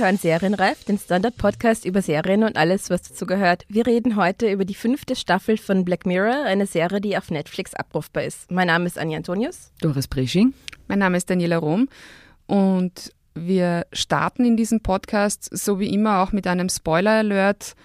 hören Serienreif, den Standard-Podcast über Serien und alles, was dazu gehört. Wir reden heute über die fünfte Staffel von Black Mirror, eine Serie, die auf Netflix abrufbar ist. Mein Name ist Anja Antonius. Doris Prisching. Mein Name ist Daniela Rom und wir starten in diesem Podcast so wie immer auch mit einem Spoiler-Alert.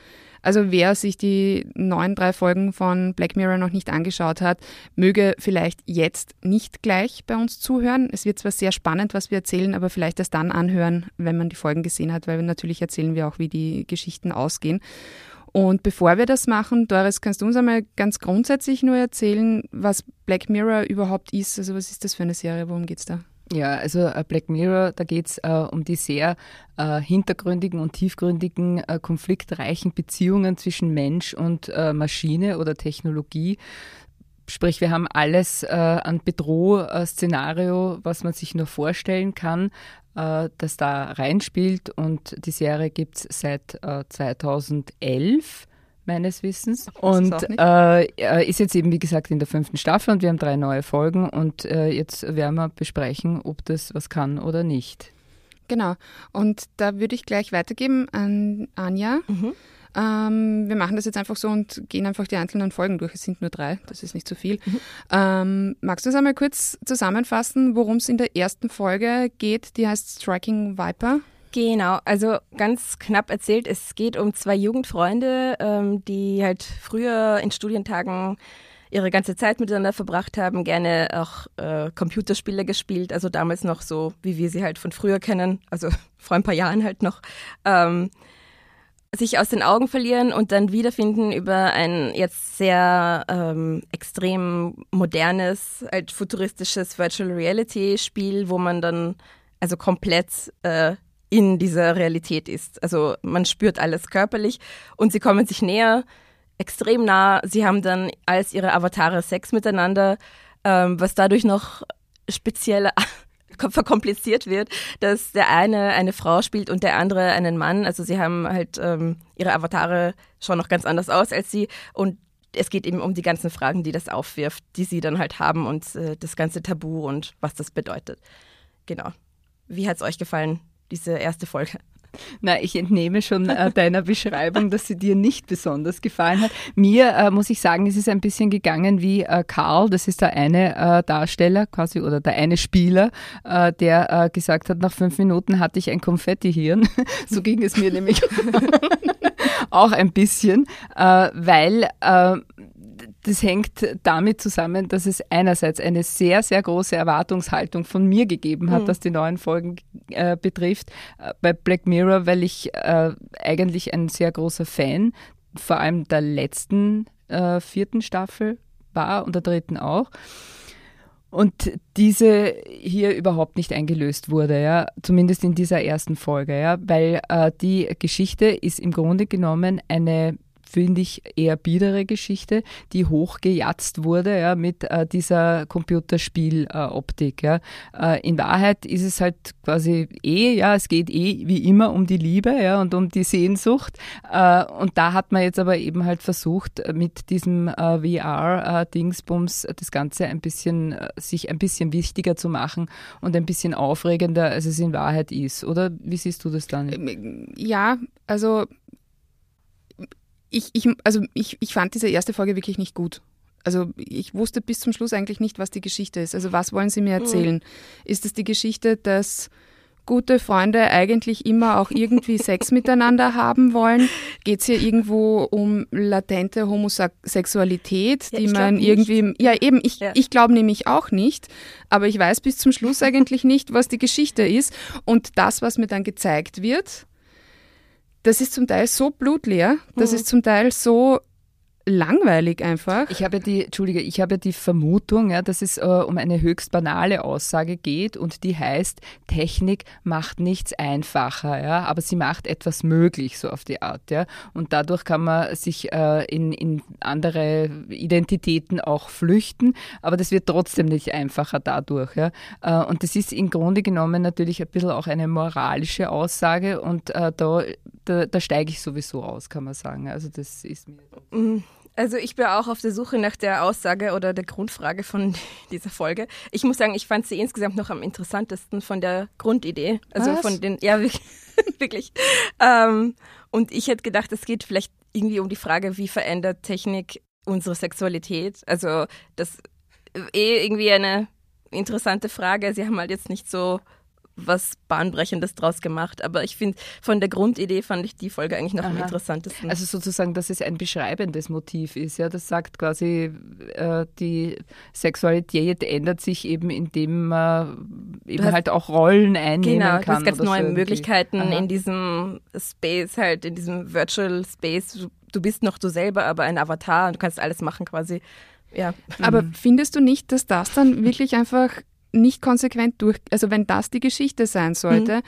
Also wer sich die neuen drei Folgen von Black Mirror noch nicht angeschaut hat, möge vielleicht jetzt nicht gleich bei uns zuhören. Es wird zwar sehr spannend, was wir erzählen, aber vielleicht erst dann anhören, wenn man die Folgen gesehen hat, weil natürlich erzählen wir auch, wie die Geschichten ausgehen. Und bevor wir das machen, Doris, kannst du uns einmal ganz grundsätzlich nur erzählen, was Black Mirror überhaupt ist? Also was ist das für eine Serie? Worum geht es da? Ja, also äh, Black Mirror, da geht es äh, um die sehr äh, hintergründigen und tiefgründigen, äh, konfliktreichen Beziehungen zwischen Mensch und äh, Maschine oder Technologie. Sprich, wir haben alles äh, an Bedroh-Szenario, was man sich nur vorstellen kann, das da reinspielt. Und die Serie gibt es seit 2011 meines Wissens. Und äh, ist jetzt eben, wie gesagt, in der fünften Staffel und wir haben drei neue Folgen und äh, jetzt werden wir besprechen, ob das was kann oder nicht. Genau. Und da würde ich gleich weitergeben an Anja. Mhm. Ähm, wir machen das jetzt einfach so und gehen einfach die einzelnen Folgen durch. Es sind nur drei, das ist nicht zu so viel. Mhm. Ähm, magst du uns einmal kurz zusammenfassen, worum es in der ersten Folge geht? Die heißt Striking Viper. Genau, also ganz knapp erzählt, es geht um zwei Jugendfreunde, ähm, die halt früher in Studientagen ihre ganze Zeit miteinander verbracht haben, gerne auch äh, Computerspiele gespielt, also damals noch so, wie wir sie halt von früher kennen, also vor ein paar Jahren halt noch, ähm, sich aus den Augen verlieren und dann wiederfinden über ein jetzt sehr ähm, extrem modernes, halt futuristisches Virtual Reality Spiel, wo man dann also komplett äh, in dieser Realität ist. Also man spürt alles körperlich und sie kommen sich näher, extrem nah. Sie haben dann als ihre Avatare Sex miteinander, ähm, was dadurch noch speziell verkompliziert wird, dass der eine eine Frau spielt und der andere einen Mann. Also sie haben halt ähm, ihre Avatare schon noch ganz anders aus als sie und es geht eben um die ganzen Fragen, die das aufwirft, die sie dann halt haben und äh, das ganze Tabu und was das bedeutet. Genau. Wie hat es euch gefallen? Diese erste Folge. Na, ich entnehme schon äh, deiner Beschreibung, dass sie dir nicht besonders gefallen hat. Mir äh, muss ich sagen, es ist ein bisschen gegangen wie äh, Karl, das ist der eine äh, Darsteller quasi oder der eine Spieler, äh, der äh, gesagt hat, nach fünf Minuten hatte ich ein Konfettihirn. so ging es mir nämlich auch ein bisschen, weil das hängt damit zusammen, dass es einerseits eine sehr, sehr große Erwartungshaltung von mir gegeben hat, mhm. was die neuen Folgen äh, betrifft, äh, bei Black Mirror, weil ich äh, eigentlich ein sehr großer Fan vor allem der letzten äh, vierten Staffel war und der dritten auch. Und diese hier überhaupt nicht eingelöst wurde, ja, zumindest in dieser ersten Folge, ja, weil äh, die Geschichte ist im Grunde genommen eine finde ich, eher biedere Geschichte, die hochgejatzt wurde ja, mit äh, dieser Computerspieloptik. Äh, ja. Äh, in Wahrheit ist es halt quasi eh, ja, es geht eh wie immer um die Liebe ja, und um die Sehnsucht. Äh, und da hat man jetzt aber eben halt versucht, mit diesem äh, VR-Dingsbums das Ganze ein bisschen, äh, sich ein bisschen wichtiger zu machen und ein bisschen aufregender, als es in Wahrheit ist. Oder wie siehst du das dann? Ähm, ja, also ich, ich, also ich, ich fand diese erste Folge wirklich nicht gut. Also ich wusste bis zum Schluss eigentlich nicht, was die Geschichte ist. Also was wollen Sie mir erzählen? Mhm. Ist es die Geschichte, dass gute Freunde eigentlich immer auch irgendwie Sex miteinander haben wollen? Geht es hier irgendwo um latente Homosexualität, ja, die man irgendwie. Nicht. Ja, eben, ich, ja. ich glaube nämlich auch nicht, aber ich weiß bis zum Schluss eigentlich nicht, was die Geschichte ist. Und das, was mir dann gezeigt wird, das ist zum Teil so blutleer, das mhm. ist zum Teil so langweilig einfach. Ich habe die, Entschuldige, ich habe die Vermutung, ja, dass es äh, um eine höchst banale Aussage geht und die heißt, Technik macht nichts einfacher, ja, aber sie macht etwas möglich, so auf die Art, ja. Und dadurch kann man sich äh, in, in andere Identitäten auch flüchten, aber das wird trotzdem nicht einfacher dadurch, ja. Äh, und das ist im Grunde genommen natürlich ein bisschen auch eine moralische Aussage und äh, da, da, da steige ich sowieso aus, kann man sagen. Also das ist mir. Also ich bin auch auf der Suche nach der Aussage oder der Grundfrage von dieser Folge. Ich muss sagen, ich fand sie insgesamt noch am interessantesten von der Grundidee. Also Was? von den, ja wirklich. wirklich. Ähm, und ich hätte gedacht, es geht vielleicht irgendwie um die Frage, wie verändert Technik unsere Sexualität? Also das eh irgendwie eine interessante Frage. Sie haben halt jetzt nicht so was Bahnbrechendes draus gemacht. Aber ich finde, von der Grundidee fand ich die Folge eigentlich noch am Aha. interessantesten. Also sozusagen, dass es ein beschreibendes Motiv ist. Ja, das sagt quasi, äh, die Sexualität ändert sich eben, indem man eben hast- halt auch Rollen einnehmen Genau, kann. du hast ganz so neue irgendwie. Möglichkeiten Aha. in diesem Space, halt in diesem Virtual Space. Du, du bist noch du selber, aber ein Avatar und du kannst alles machen quasi. Ja. Aber Mhm. findest du nicht, dass das dann wirklich einfach nicht konsequent durch, also wenn das die Geschichte sein sollte,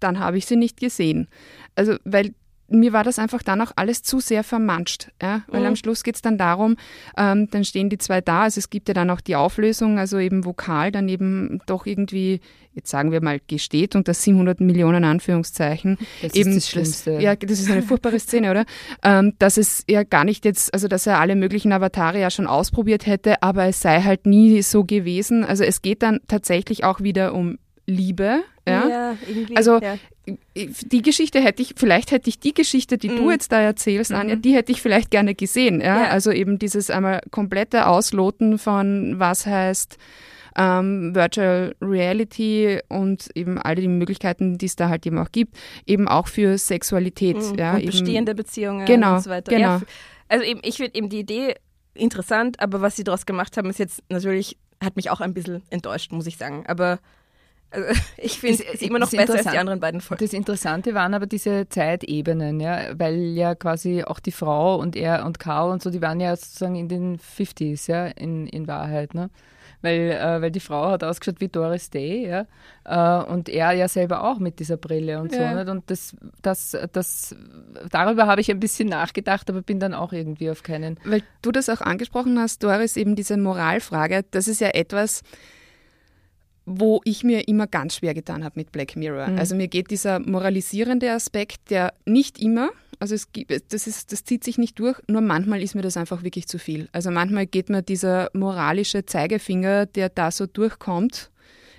dann habe ich sie nicht gesehen. Also, weil mir war das einfach dann auch alles zu sehr vermanscht. Ja? Weil Mhm. am Schluss geht es dann darum, ähm, dann stehen die zwei da, also es gibt ja dann auch die Auflösung, also eben vokal dann eben doch irgendwie, jetzt sagen wir mal, gesteht unter 700 Millionen Anführungszeichen, Das ist eben das Schlimmste. ja, das ist eine furchtbare Szene, oder? Ähm, dass es ja gar nicht jetzt, also dass er alle möglichen Avatare ja schon ausprobiert hätte, aber es sei halt nie so gewesen. Also es geht dann tatsächlich auch wieder um Liebe. Ja? irgendwie. Also- ja. Die Geschichte hätte ich, vielleicht hätte ich die Geschichte, die du Mhm. jetzt da erzählst, Mhm. Anja, die hätte ich vielleicht gerne gesehen. Ja? Ja. Also eben dieses einmal komplette Ausloten von was heißt ähm, Virtual Reality und eben alle die Möglichkeiten, die es da halt eben auch gibt, eben auch für Sexualität. Mhm. Ja, und eben, bestehende Beziehungen Genau, und so weiter. genau. Ja, also eben, ich finde eben die Idee interessant, aber was sie daraus gemacht haben, ist jetzt natürlich, hat mich auch ein bisschen enttäuscht, muss ich sagen. Aber also, ich finde Das- es immer noch besser als die interessant. anderen beiden Folgen. Das Interessante waren aber diese Zeitebenen, ja, weil ja quasi auch die Frau und er und Karl und so, die waren ja sozusagen in den 50s, ja, in, in Wahrheit, ne? Weil, äh, weil die Frau hat ausgeschaut wie Doris Day, ja, äh, und er ja selber auch mit dieser Brille und so, Ja. nicht? Und das, das, das, darüber habe ich ein bisschen nachgedacht, aber bin dann auch irgendwie auf keinen. Weil du das auch angesprochen hast, Doris, eben diese Moralfrage, das ist ja etwas, wo ich mir immer ganz schwer getan habe mit Black Mirror. Mhm. Also mir geht dieser moralisierende Aspekt, der nicht immer, also es gibt, das, ist, das zieht sich nicht durch, nur manchmal ist mir das einfach wirklich zu viel. Also manchmal geht mir dieser moralische Zeigefinger, der da so durchkommt,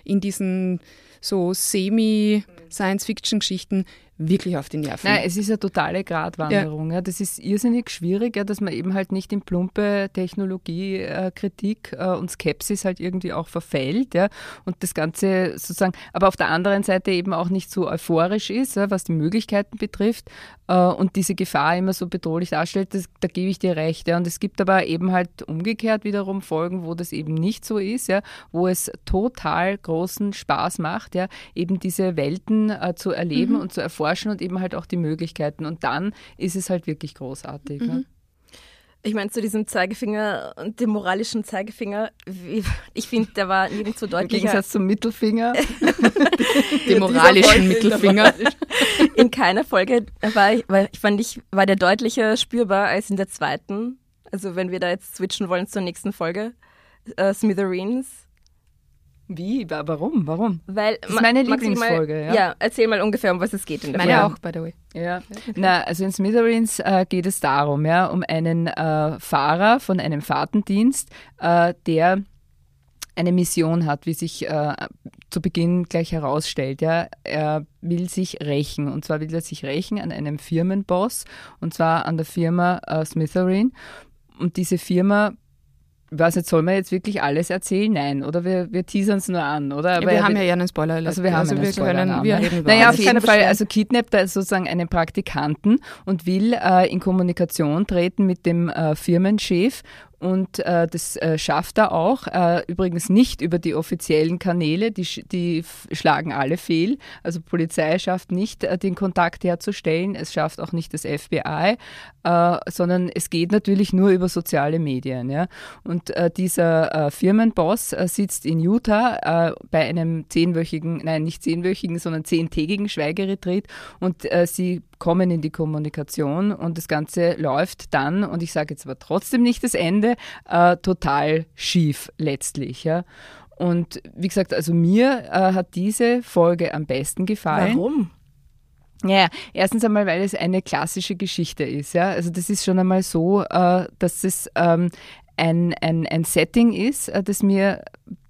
in diesen so semi-Science-Fiction-Geschichten, wirklich auf die Nerven. Nein, es ist eine totale Gratwanderung. Ja. Das ist irrsinnig schwierig, ja, dass man eben halt nicht in plumpe Technologiekritik äh, und Skepsis halt irgendwie auch verfällt. Ja. Und das Ganze sozusagen, aber auf der anderen Seite eben auch nicht so euphorisch ist, ja, was die Möglichkeiten betrifft äh, und diese Gefahr immer so bedrohlich darstellt, das, da gebe ich dir recht. Ja. Und es gibt aber eben halt umgekehrt wiederum Folgen, wo das eben nicht so ist, ja, wo es total großen Spaß macht, ja, eben diese Welten äh, zu erleben und zu erforschen und eben halt auch die Möglichkeiten. Und dann ist es halt wirklich großartig. Ne? Ich meine, zu diesem Zeigefinger und dem moralischen Zeigefinger, wie, ich finde, der war nirgendwo Im deutlicher. Gegensatz zum Mittelfinger. den moralischen Mittelfinger. In keiner Folge war ich, war, ich fand ich, war der deutlicher spürbar als in der zweiten. Also wenn wir da jetzt switchen wollen zur nächsten Folge, äh, Smithereens. Wie? Wa- Warum? Warum? Weil, Das ist meine Lieblingsfolge, Mal, ja. ja, erzähl mal ungefähr, um was es geht in der Meine Folge. auch, by the way. Ja, na, also in Smithereens äh, geht es darum, ja, um einen äh, Fahrer von einem Fahrtendienst, äh, der eine Mission hat, wie sich äh, zu Beginn gleich herausstellt. Ja. Er will sich rächen und zwar will er sich rächen an einem Firmenboss und zwar an der Firma äh, Smithereen. Und diese Firma, weiß nicht, soll man jetzt wirklich alles erzählen? Nein, oder wir, wir teasern es nur an, oder? Ja, wir haben ja ja einen Spoiler. Also wir haben einen wir Spoiler können, wir reden Naja, auf jeden Fall, also kidnappt er sozusagen einen Praktikanten und will äh, in Kommunikation treten mit dem äh, Firmenchef und äh, das äh, schafft er auch. Äh, übrigens nicht über die offiziellen Kanäle, die, die schlagen alle fehl. Also Polizei schafft nicht, äh, den Kontakt herzustellen. Es schafft auch nicht das FBI, äh, sondern es geht natürlich nur über soziale Medien. Ja? Und äh, dieser Firmenboss sitzt in Utah bei einem zehnwöchigen, nein, nicht zehnwöchigen, sondern zehntägigen Schweigeretreat und sie kommen in die Kommunikation und das Ganze läuft dann, und ich sage jetzt aber trotzdem nicht das Ende, äh, total schief letztlich. Ja. Und wie gesagt, also mir äh, hat diese Folge am besten gefallen. Warum? Ja, erstens einmal, weil es eine klassische Geschichte ist. Ja? Also das ist schon einmal so, äh, dass es ähm, ein, ein, ein Setting ist, äh, das mir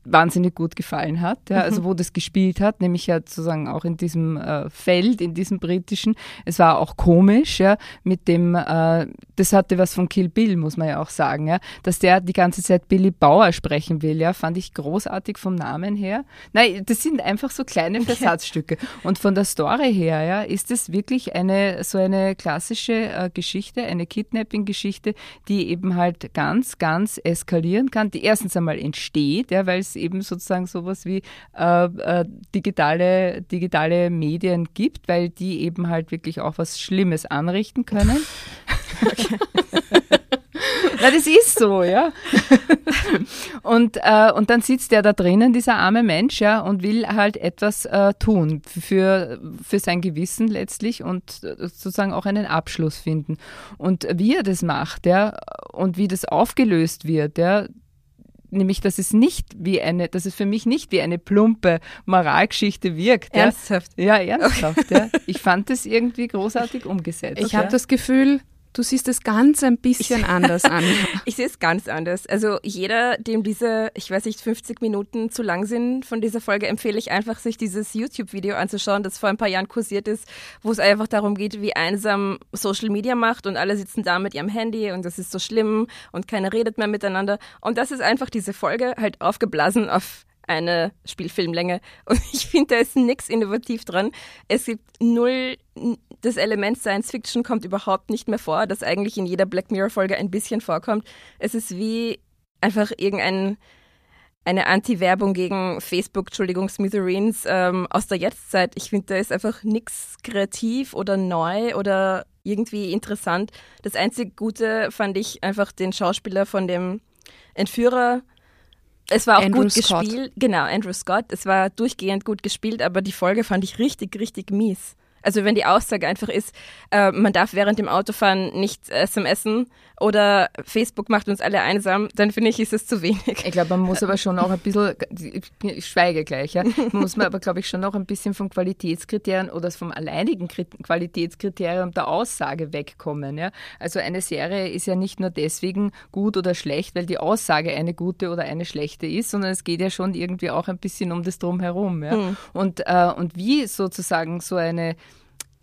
wahnsinnig gut gefallen hat, ja, also mhm. wo das gespielt hat, nämlich ja sozusagen auch in diesem äh, Feld, in diesem britischen. Es war auch komisch, ja, mit dem, äh, das hatte was von Kill Bill, muss man ja auch sagen, ja, dass der die ganze Zeit Billy Bauer sprechen will, ja, fand ich großartig vom Namen her. Nein, das sind einfach so kleine Versatzstücke. Und von der Story her, ja, ist es wirklich eine so eine klassische äh, Geschichte, eine Kidnapping-Geschichte, die eben halt ganz, ganz eskalieren kann, die erstens einmal entsteht, ja, weil es eben sozusagen sowas wie äh, äh, digitale, digitale Medien gibt, weil die eben halt wirklich auch was Schlimmes anrichten können. Na, das ist so, ja. und, äh, und dann sitzt der da drinnen, dieser arme Mensch, ja, und will halt etwas äh, tun für, für sein Gewissen letztlich und äh, sozusagen auch einen Abschluss finden. Und wie er das macht, ja, und wie das aufgelöst wird, ja, nämlich dass es nicht wie eine, dass es für mich nicht wie eine plumpe Moralgeschichte wirkt. Ernsthaft? Ja, ja ernsthaft. Ja. Ich fand es irgendwie großartig umgesetzt. Ich habe das Gefühl, Du siehst es ganz ein bisschen ich, anders an. ich sehe es ganz anders. Also jeder, dem diese, ich weiß nicht, 50 Minuten zu lang sind von dieser Folge, empfehle ich einfach, sich dieses YouTube-Video anzuschauen, das vor ein paar Jahren kursiert ist, wo es einfach darum geht, wie einsam Social Media macht und alle sitzen da mit ihrem Handy und das ist so schlimm und keiner redet mehr miteinander. Und das ist einfach diese Folge halt aufgeblasen auf eine Spielfilmlänge. Und ich finde, da ist nichts innovativ dran. Es gibt null, das Element Science Fiction kommt überhaupt nicht mehr vor, das eigentlich in jeder Black Mirror-Folge ein bisschen vorkommt. Es ist wie einfach irgendein eine Anti-Werbung gegen Facebook, Entschuldigung, Smithereens ähm, aus der Jetztzeit. Ich finde, da ist einfach nichts kreativ oder neu oder irgendwie interessant. Das einzige Gute fand ich einfach den Schauspieler von dem Entführer, es war auch Andrew gut Scott. gespielt. Genau, Andrew Scott. Es war durchgehend gut gespielt, aber die Folge fand ich richtig, richtig mies. Also wenn die Aussage einfach ist, äh, man darf während dem Autofahren nicht SMSen oder Facebook macht uns alle einsam, dann finde ich, ist es zu wenig. Ich glaube, man muss aber schon auch ein bisschen, ich schweige gleich, ja, muss man aber, glaube ich, schon auch ein bisschen vom Qualitätskriterium oder vom alleinigen Qualitätskriterium der Aussage wegkommen. Ja. Also eine Serie ist ja nicht nur deswegen gut oder schlecht, weil die Aussage eine gute oder eine schlechte ist, sondern es geht ja schon irgendwie auch ein bisschen um das Drumherum. Ja. Hm. Und, äh, und wie sozusagen so eine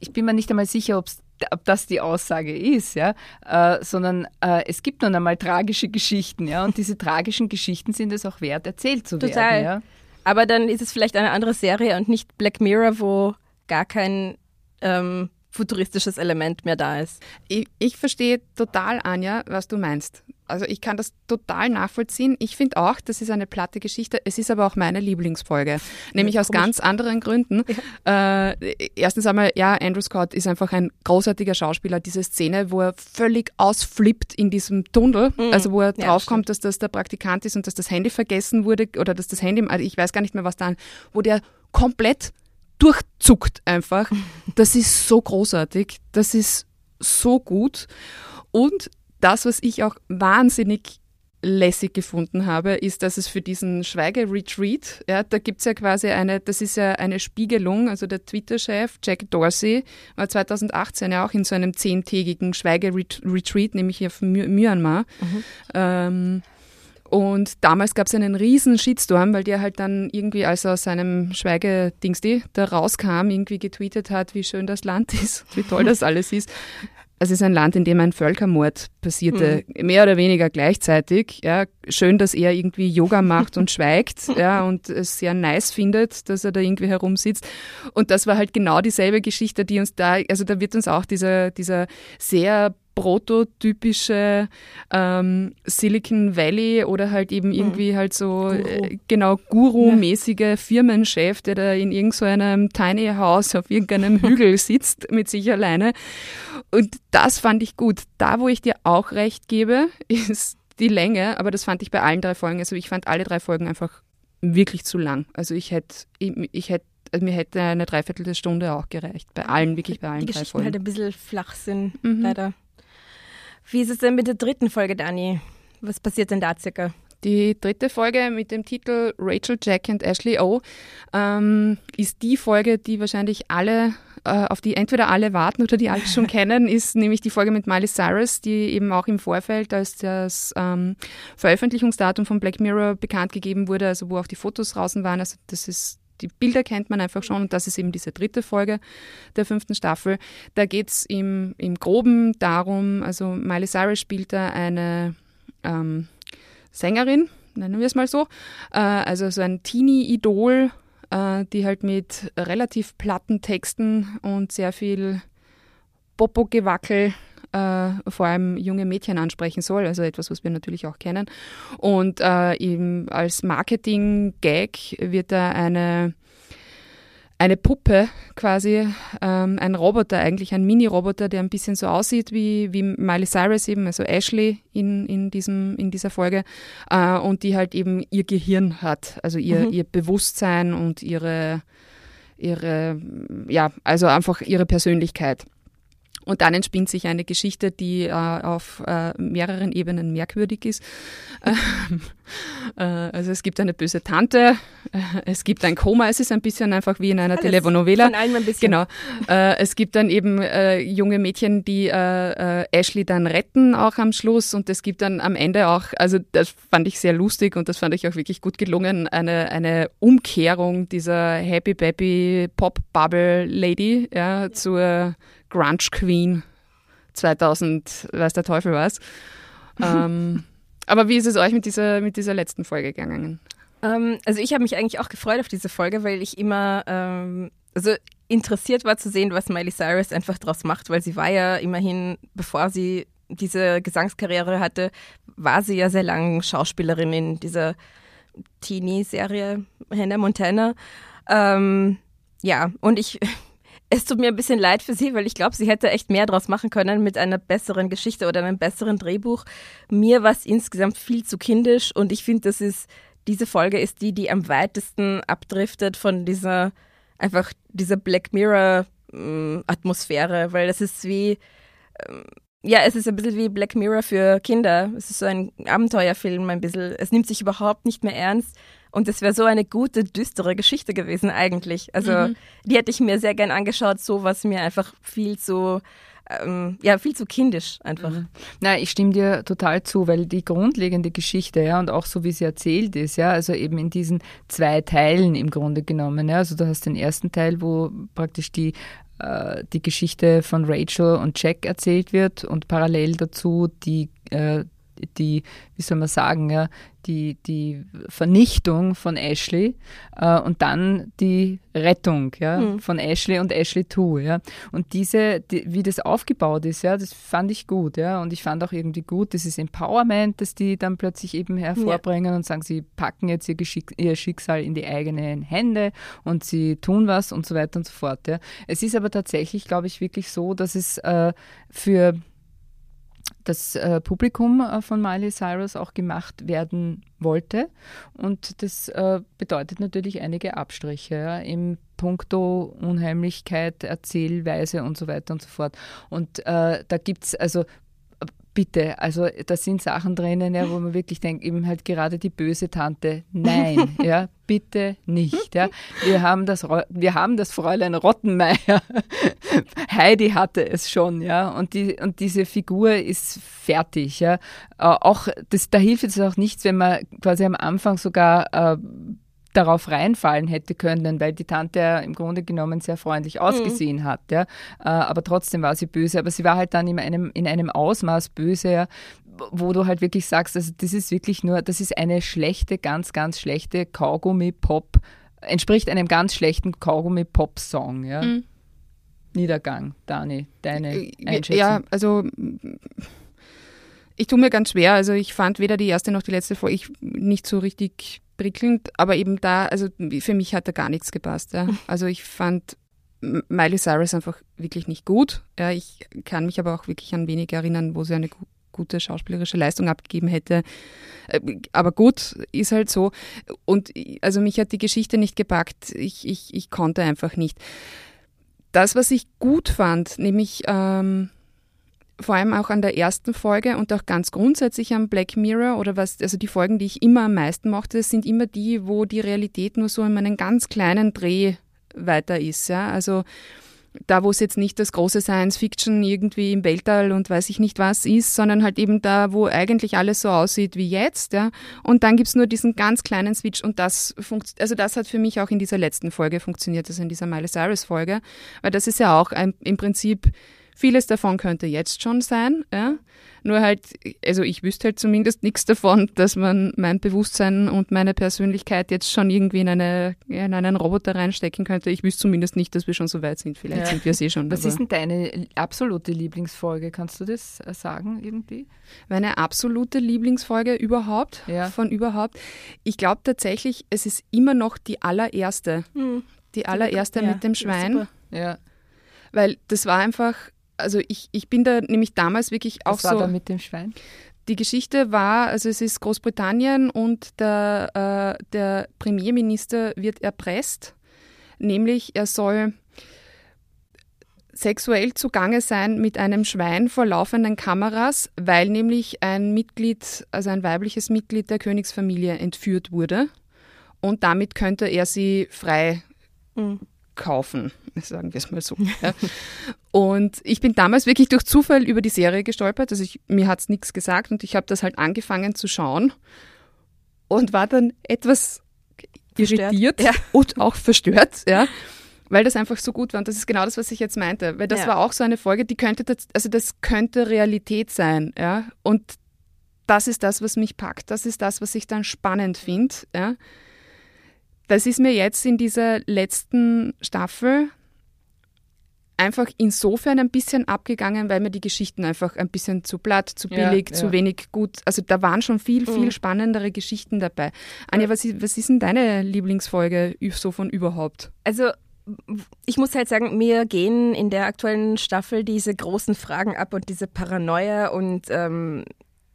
ich bin mir nicht einmal sicher, ob das die Aussage ist, ja, äh, sondern äh, es gibt nun einmal tragische Geschichten, ja, und diese tragischen Geschichten sind es auch wert, erzählt zu Total. werden. Ja. Aber dann ist es vielleicht eine andere Serie und nicht Black Mirror, wo gar kein ähm, futuristisches Element mehr da ist. Ich, ich verstehe total, Anja, was du meinst. Also ich kann das total nachvollziehen. Ich finde auch, das ist eine platte Geschichte. Es ist aber auch meine Lieblingsfolge, nämlich ja, aus ganz anderen Gründen. Ja. Äh, erstens einmal, ja, Andrew Scott ist einfach ein großartiger Schauspieler. Diese Szene, wo er völlig ausflippt in diesem Tunnel, mhm. also wo er draufkommt, dass das der Praktikant ist und dass das Handy vergessen wurde oder dass das Handy, also ich weiß gar nicht mehr, was da, wo der komplett durchzuckt einfach. Das ist so großartig. Das ist so gut. Und das, was ich auch wahnsinnig lässig gefunden habe, ist, dass es für diesen Schweigeretreat, ja, da gibt es ja quasi eine, das ist ja eine Spiegelung, also der Twitter-Chef Jack Dorsey war 2018 ja auch in so einem zehntägigen Schweigeretreat, nämlich auf Myanmar. Mhm. Ähm, und damals gab es einen riesen Shitstorm, weil der halt dann irgendwie, als er aus seinem Schweigedingsdi da rauskam, irgendwie getweetet hat, wie schön das Land ist, wie toll das alles ist. Es ist ein Land, in dem ein Völkermord passierte, mhm. mehr oder weniger gleichzeitig. Ja, schön, dass er irgendwie Yoga macht und schweigt, ja, und es sehr nice findet, dass er da irgendwie herumsitzt. Und das war halt genau dieselbe Geschichte, die uns da, also da wird uns auch dieser, dieser sehr prototypische ähm, Silicon Valley oder halt eben mhm. irgendwie halt so äh, genau Guru-mäßige ja. Firmenchef, der da in irgendeinem so Tiny House auf irgendeinem Hügel sitzt mit sich alleine. Und das fand ich gut. Da, wo ich dir auch recht gebe, ist die Länge, aber das fand ich bei allen drei Folgen. Also ich fand alle drei Folgen einfach wirklich zu lang. Also ich hätte, ich, ich hätte also mir hätte eine Dreiviertelstunde auch gereicht. Bei allen, wirklich bei allen die drei Geschichten Folgen. halt ein bisschen flach sind, mhm. leider. Wie ist es denn mit der dritten Folge, Dani? Was passiert denn da circa? Die dritte Folge mit dem Titel Rachel, Jack and Ashley O ähm, ist die Folge, die wahrscheinlich alle, äh, auf die entweder alle warten oder die alle schon kennen, ist nämlich die Folge mit Miley Cyrus, die eben auch im Vorfeld, als das ähm, Veröffentlichungsdatum von Black Mirror bekannt gegeben wurde, also wo auch die Fotos draußen waren. Also das ist die Bilder kennt man einfach schon und das ist eben diese dritte Folge der fünften Staffel. Da geht es im, im Groben darum, also Miley Cyrus spielt da eine ähm, Sängerin, nennen wir es mal so, äh, also so ein Teenie-Idol, äh, die halt mit relativ platten Texten und sehr viel Popo-Gewackel äh, vor allem junge Mädchen ansprechen soll, also etwas, was wir natürlich auch kennen. Und äh, eben als Marketing-Gag wird da eine eine Puppe quasi, ähm, ein Roboter, eigentlich ein Mini-Roboter, der ein bisschen so aussieht wie, wie Miley Cyrus eben, also Ashley in, in, diesem, in dieser Folge äh, und die halt eben ihr Gehirn hat, also ihr, mhm. ihr Bewusstsein und ihre, ihre, ja, also einfach ihre Persönlichkeit. Und dann entspinnt sich eine Geschichte, die äh, auf äh, mehreren Ebenen merkwürdig ist. Äh, also es gibt eine böse Tante, äh, es gibt ein Koma, es ist ein bisschen einfach wie in einer Alles Telenovela. Von allem ein bisschen. Genau. Äh, es gibt dann eben junge Mädchen, die Ashley dann retten, auch am Schluss. Und es gibt dann am Ende auch, also das fand ich sehr lustig und das fand ich auch wirklich gut gelungen, eine, eine Umkehrung dieser Happy Baby Pop Bubble Lady ja, ja. zur Grunge Queen 2000, weiß der Teufel was. ähm, aber wie ist es euch mit dieser, mit dieser letzten Folge gegangen? Ähm, also ich habe mich eigentlich auch gefreut auf diese Folge, weil ich immer ähm, also interessiert war zu sehen, was Miley Cyrus einfach daraus macht, weil sie war ja immerhin, bevor sie diese Gesangskarriere hatte, war sie ja sehr lange Schauspielerin in dieser Teenie-Serie Hannah Montana. Ähm, ja, und ich es tut mir ein bisschen leid für sie, weil ich glaube, sie hätte echt mehr draus machen können mit einer besseren Geschichte oder einem besseren Drehbuch. Mir war es insgesamt viel zu kindisch und ich finde, das ist, diese Folge ist die, die am weitesten abdriftet von dieser, einfach dieser Black Mirror ähm, Atmosphäre, weil das ist wie, ähm, ja, es ist ein bisschen wie Black Mirror für Kinder. Es ist so ein Abenteuerfilm ein bisschen. Es nimmt sich überhaupt nicht mehr ernst. Und es wäre so eine gute, düstere Geschichte gewesen eigentlich. Also mhm. die hätte ich mir sehr gern angeschaut, so was mir einfach viel zu ähm, ja, viel zu kindisch einfach. Mhm. Nein, ich stimme dir total zu, weil die grundlegende Geschichte, ja, und auch so wie sie erzählt ist, ja, also eben in diesen zwei Teilen im Grunde genommen, ja, also du hast den ersten Teil, wo praktisch die äh, die Geschichte von Rachel und Jack erzählt wird und parallel dazu die äh, die, wie soll man sagen, ja, die, die Vernichtung von Ashley äh, und dann die Rettung ja, mhm. von Ashley und Ashley 2. Ja. Und diese, die, wie das aufgebaut ist, ja, das fand ich gut. Ja. Und ich fand auch irgendwie gut, dieses Empowerment, das die dann plötzlich eben hervorbringen ja. und sagen, sie packen jetzt ihr, Geschick, ihr Schicksal in die eigenen Hände und sie tun was und so weiter und so fort. Ja. Es ist aber tatsächlich, glaube ich, wirklich so, dass es äh, für das äh, Publikum äh, von Miley Cyrus auch gemacht werden wollte. Und das äh, bedeutet natürlich einige Abstriche ja, im Punkto Unheimlichkeit, Erzählweise und so weiter und so fort. Und äh, da gibt es also bitte, also da sind Sachen drinnen, ja, wo man wirklich denkt, eben halt gerade die böse Tante, nein, ja, bitte nicht, ja. Wir haben das, wir haben das Fräulein Rottenmeier, Heidi hatte es schon, ja, und die, und diese Figur ist fertig, ja. Äh, auch, das, da hilft es auch nichts, wenn man quasi am Anfang sogar äh, darauf reinfallen hätte können, weil die Tante ja im Grunde genommen sehr freundlich mhm. ausgesehen mhm. hat. Ja. Äh, aber trotzdem war sie böse. Aber sie war halt dann in einem, in einem Ausmaß böse, ja, wo du halt wirklich sagst, also das ist wirklich nur, das ist eine schlechte, ganz, ganz schlechte Kaugummi-Pop, entspricht einem ganz schlechten Kaugummi-Pop-Song. Ja. Mhm. Niedergang, Dani, deine äh, Einschätzung? Ja, also ich tue mir ganz schwer. Also ich fand weder die erste noch die letzte Folge nicht so richtig prickelnd, aber eben da, also für mich hat da gar nichts gepasst. Ja. Also ich fand Miley Cyrus einfach wirklich nicht gut. Ja, ich kann mich aber auch wirklich an wenig erinnern, wo sie eine gute schauspielerische Leistung abgegeben hätte. Äh, aber gut, ist halt so. Und also mich hat die Geschichte nicht gepackt. Ich, ich, ich konnte einfach nicht. Das, was ich gut fand, nämlich ähm, vor allem auch an der ersten Folge und auch ganz grundsätzlich am Black Mirror oder was, also die Folgen, die ich immer am meisten mochte, sind immer die, wo die Realität nur so in einem ganz kleinen Dreh weiter ist. Ja? Also da, wo es jetzt nicht das große Science-Fiction irgendwie im Weltall und weiß ich nicht was ist, sondern halt eben da, wo eigentlich alles so aussieht wie jetzt, ja. Und dann gibt's nur diesen ganz kleinen Switch und das funkt, also das hat für mich auch in dieser letzten Folge funktioniert, also in dieser Miley Cyrus Folge, weil das ist ja auch ein, im Prinzip Vieles davon könnte jetzt schon sein, ja. Nur halt, also ich wüsste halt zumindest nichts davon, dass man mein Bewusstsein und meine Persönlichkeit jetzt schon irgendwie in, eine, in einen Roboter reinstecken könnte. Ich wüsste zumindest nicht, dass wir schon so weit sind. Vielleicht ja. sind wir es eh schon. Was ist denn deine absolute Lieblingsfolge? Kannst du das äh, sagen irgendwie? Meine absolute Lieblingsfolge überhaupt, ja. von überhaupt. Ich glaube tatsächlich, es ist immer noch die allererste. Hm. Die allererste ja, mit dem Schwein. Ja. Weil das war einfach also ich, ich bin da nämlich damals wirklich auch Was war so. Da mit dem Schwein? Die Geschichte war, also es ist Großbritannien und der, äh, der Premierminister wird erpresst, nämlich er soll sexuell zugange sein mit einem Schwein vor laufenden Kameras, weil nämlich ein Mitglied, also ein weibliches Mitglied der Königsfamilie entführt wurde. Und damit könnte er sie frei mhm kaufen, sagen wir es mal so. Ja. Und ich bin damals wirklich durch Zufall über die Serie gestolpert. Also ich, mir hat es nichts gesagt und ich habe das halt angefangen zu schauen und war dann etwas verstört. irritiert ja. und auch verstört, ja. Weil das einfach so gut war. Und das ist genau das, was ich jetzt meinte. Weil das ja. war auch so eine Folge, die könnte, also das könnte Realität sein, ja. Und das ist das, was mich packt. Das ist das, was ich dann spannend finde, ja das ist mir jetzt in dieser letzten Staffel einfach insofern ein bisschen abgegangen, weil mir die Geschichten einfach ein bisschen zu platt, zu billig, ja, zu ja. wenig gut. Also da waren schon viel, viel mhm. spannendere Geschichten dabei. Anja, was ist, was ist denn deine Lieblingsfolge so von überhaupt? Also ich muss halt sagen, mir gehen in der aktuellen Staffel diese großen Fragen ab und diese Paranoia und ähm,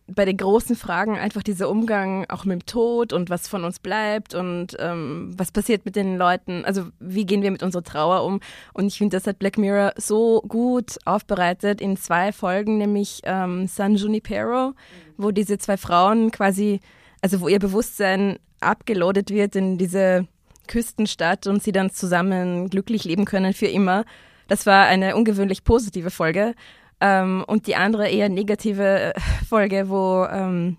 bei den großen Fragen einfach dieser Umgang auch mit dem Tod und was von uns bleibt und ähm, was passiert mit den Leuten, also wie gehen wir mit unserer Trauer um. Und ich finde, das hat Black Mirror so gut aufbereitet in zwei Folgen, nämlich ähm, San Junipero, wo diese zwei Frauen quasi, also wo ihr Bewusstsein abgeloadet wird in diese Küstenstadt und sie dann zusammen glücklich leben können für immer. Das war eine ungewöhnlich positive Folge. Ähm, und die andere eher negative äh, Folge, wo ähm,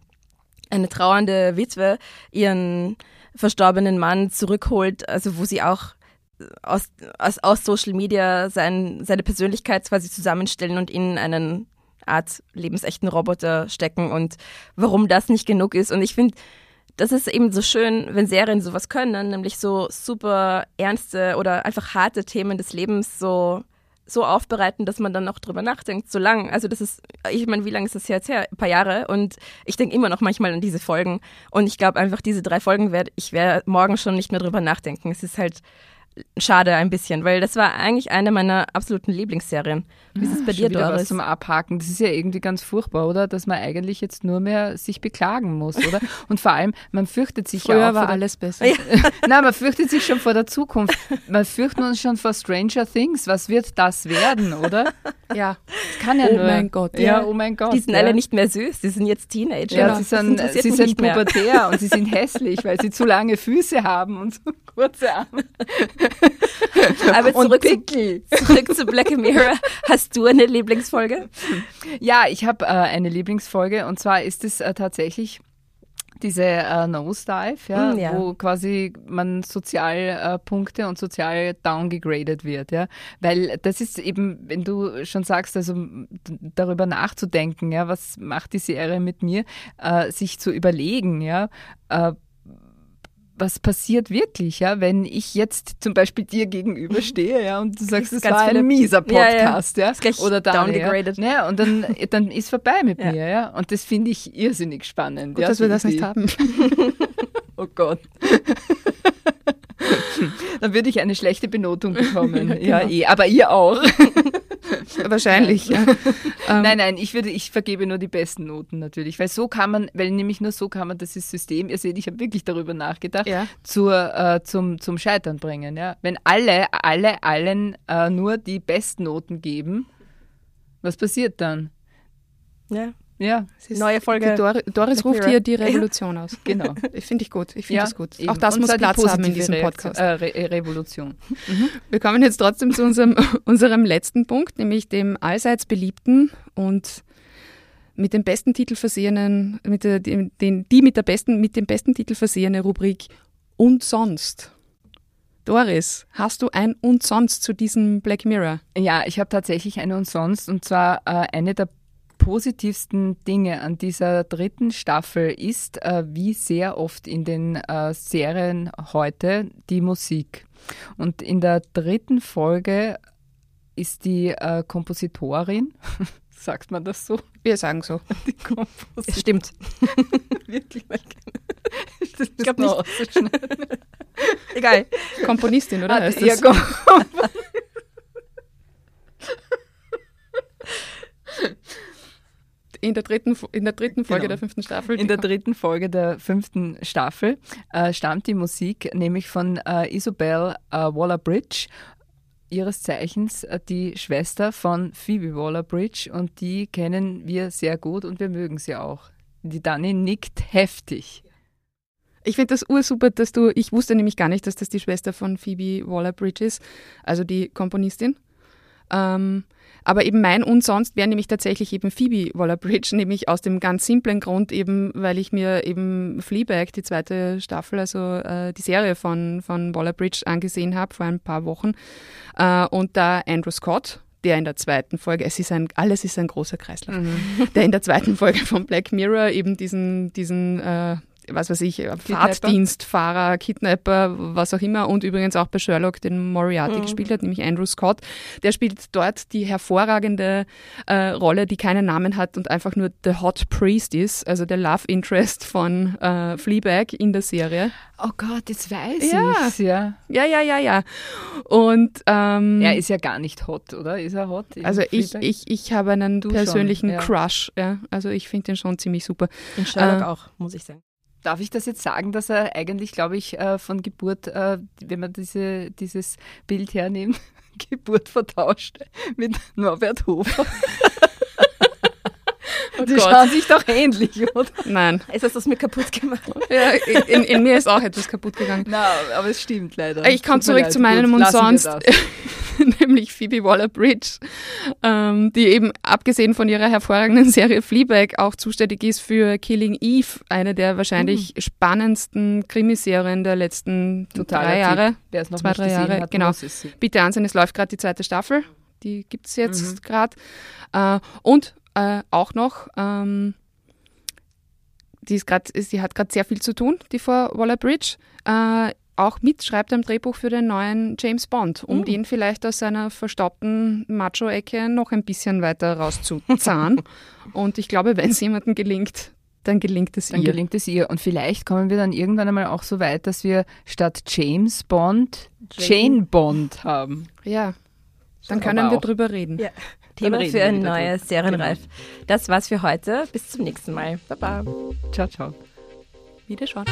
eine trauernde Witwe ihren verstorbenen Mann zurückholt, also wo sie auch aus, aus, aus Social Media sein, seine Persönlichkeit quasi zusammenstellen und in einen Art lebensechten Roboter stecken und warum das nicht genug ist. Und ich finde, das ist eben so schön, wenn Serien sowas können, nämlich so super ernste oder einfach harte Themen des Lebens so so aufbereiten, dass man dann noch drüber nachdenkt, so lang. Also das ist, ich meine, wie lange ist das jetzt her? Ein paar Jahre und ich denke immer noch manchmal an diese Folgen und ich glaube einfach, diese drei Folgen werde ich werde morgen schon nicht mehr drüber nachdenken. Es ist halt schade ein bisschen, weil das war eigentlich eine meiner absoluten Lieblingsserien. Wie ist es bei dir, Doris? Was zum Abhaken. Das ist ja irgendwie ganz furchtbar, oder? Dass man eigentlich jetzt nur mehr sich beklagen muss, oder? Und vor allem, man fürchtet sich Früher ja auch. war alles besser. Ja. Nein, man fürchtet sich schon vor der Zukunft. Man fürchtet uns schon vor Stranger Things. Was wird das werden, oder? Ja. Das kann ja oh nur. mein Gott. Ja, ja, oh mein Gott. Die sind ja. alle nicht mehr süß, die sind jetzt Teenager. Ja, sie sind, sie sind pubertär und sie sind hässlich, weil sie zu lange Füße haben und so kurze Arme. Aber zurück, zu, zurück zu Black Mirror. Hast du eine Lieblingsfolge? Ja, ich habe äh, eine Lieblingsfolge und zwar ist es äh, tatsächlich diese äh, Nosedive, ja, mm, ja, wo quasi man Sozialpunkte äh, und sozial downgegradet wird, ja, weil das ist eben, wenn du schon sagst, also darüber nachzudenken, ja, was macht die Serie mit mir, äh, sich zu überlegen, ja, äh, was passiert wirklich, ja, wenn ich jetzt zum Beispiel dir gegenüberstehe, ja, und du sagst, es war ein mieser Podcast, ja, ja. oder downgraded. Ja, und dann, dann ist vorbei mit ja. mir, ja, und das finde ich irrsinnig spannend. Gut, ja, dass wir das nicht haben. oh Gott. dann würde ich eine schlechte Benotung bekommen. ja, genau. eh, aber ihr auch. Wahrscheinlich, ja. Ähm, nein, nein, ich würde, ich vergebe nur die besten Noten natürlich, weil so kann man, weil nämlich nur so kann man das System, ihr seht, ich habe wirklich darüber nachgedacht, ja. zur, äh, zum, zum Scheitern bringen. Ja? Wenn alle, alle, allen äh, nur die Bestnoten geben, was passiert dann? Ja. Ja, Neue Folge. Dor Doris ruft hier die Revolution aus. genau. Finde ich gut. Ich finde Ja, das gut. eben. Auch das Und muss Platz haben in diesem Reaktion- Podcast. Äh, Re Revolution. Wir kommen jetzt trotzdem zu unserem, unserem letzten Punkt, nämlich dem allseits beliebten und mit dem besten Titel versehenen, mit der, den, die mit, der besten, mit dem besten Titel versehene Rubrik Und sonst. Doris, hast du ein Und sonst zu diesem Black Mirror? Ja, ich habe tatsächlich eine und sonst und zwar äh, eine der positivsten Dinge an dieser dritten Staffel ist, äh, wie sehr oft in den äh, Serien heute die Musik. Und in der dritten Folge ist die äh, Kompositorin, sagt man das so? Wir sagen so. Die Kompositorin. Es stimmt. Wirklich, weil ich glaub nicht. Egal. Komponistin, oder? Ah, ja, das? In der dritten, in der dritten Folge Genau. der fünften Staffel. In der dritten Folge der fünften Staffel äh, stammt die Musik nämlich von äh, Isobel äh, Waller-Bridge, ihres Zeichens äh, die Schwester von Phoebe Waller-Bridge und die kennen wir sehr gut und wir mögen sie auch. Die Dani nickt heftig. Ich finde das ursuper, dass du, ich wusste nämlich gar nicht, dass das die Schwester von Phoebe Waller-Bridge ist, also die Komponistin. Ähm, aber eben mein und sonst wäre nämlich tatsächlich eben Phoebe Waller-Bridge, nämlich aus dem ganz simplen Grund eben, weil ich mir eben Fleabag, die zweite Staffel, also äh, die Serie von, von Waller-Bridge angesehen habe vor ein paar Wochen. Äh, und da Andrew Scott, der in der zweiten Folge, es ist ein, alles ist ein großer Kreislauf, der in der zweiten Folge von Black Mirror eben diesen, diesen äh, was weiß ich, Fahrtdienstfahrer, Kidnapper, was auch immer und übrigens auch bei Sherlock den Moriarty gespielt hat, nämlich Andrew Scott. Der spielt dort die hervorragende äh, Rolle, die keinen Namen hat und einfach nur The Hot Priest ist, also der Love Interest von äh, Fleabag in der Serie. Oh Gott, jetzt weiß Ja. ich's, ja. Ja, ja, ja, ja. Und ähm, Er ist ja gar nicht hot, oder? Ist er hot? also ich, ich, ich habe einen Du persönlichen schon, ja. Crush. Ja. Also ich finde den schon ziemlich super. In Sherlock Äh, auch, muss ich sagen. Darf ich das jetzt sagen, dass er eigentlich, glaube ich, äh, von Geburt, äh, wenn man diese, dieses Bild hernimmt, Geburt vertauscht mit Norbert Hofer? Die Gott. schauen sich doch ähnlich, oder? Nein. Jetzt hast du es mir kaputt gemacht. Ja, in, in mir ist auch etwas kaputt gegangen. Na, aber es stimmt leider. Ich komme zurück leid. zu meinem Gut, und sonst, nämlich Phoebe Waller-Bridge, ähm, die eben abgesehen von ihrer hervorragenden Serie Fleabag auch zuständig ist für Killing Eve, eine der wahrscheinlich spannendsten Krimiserien der letzten Totaler drei Jahre. Wer es noch zwei, drei Jahre, hat, genau. es. Bitte ansehen, es läuft gerade die zweite Staffel. Die gibt es jetzt Mhm. gerade. Äh, und äh, auch noch, ähm, die, ist grad, ist, die hat gerade sehr viel zu tun, die Frau Waller-Bridge. Äh, auch mitschreibt am Drehbuch für den neuen James Bond, um Mhm. den vielleicht aus seiner verstaubten Macho-Ecke noch ein bisschen weiter rauszuzahnen. und ich glaube, wenn es jemandem gelingt, dann gelingt es Dann ihr. gelingt es ihr. Und vielleicht kommen wir dann irgendwann einmal auch so weit, dass wir statt James Bond Jane Bond haben. ja, dann können wir auch. drüber reden. Ja. Thema für ein neues. Serienreif. Das war's für heute. Bis zum nächsten Mal. Baba. Ciao, ciao. Wiederschauen.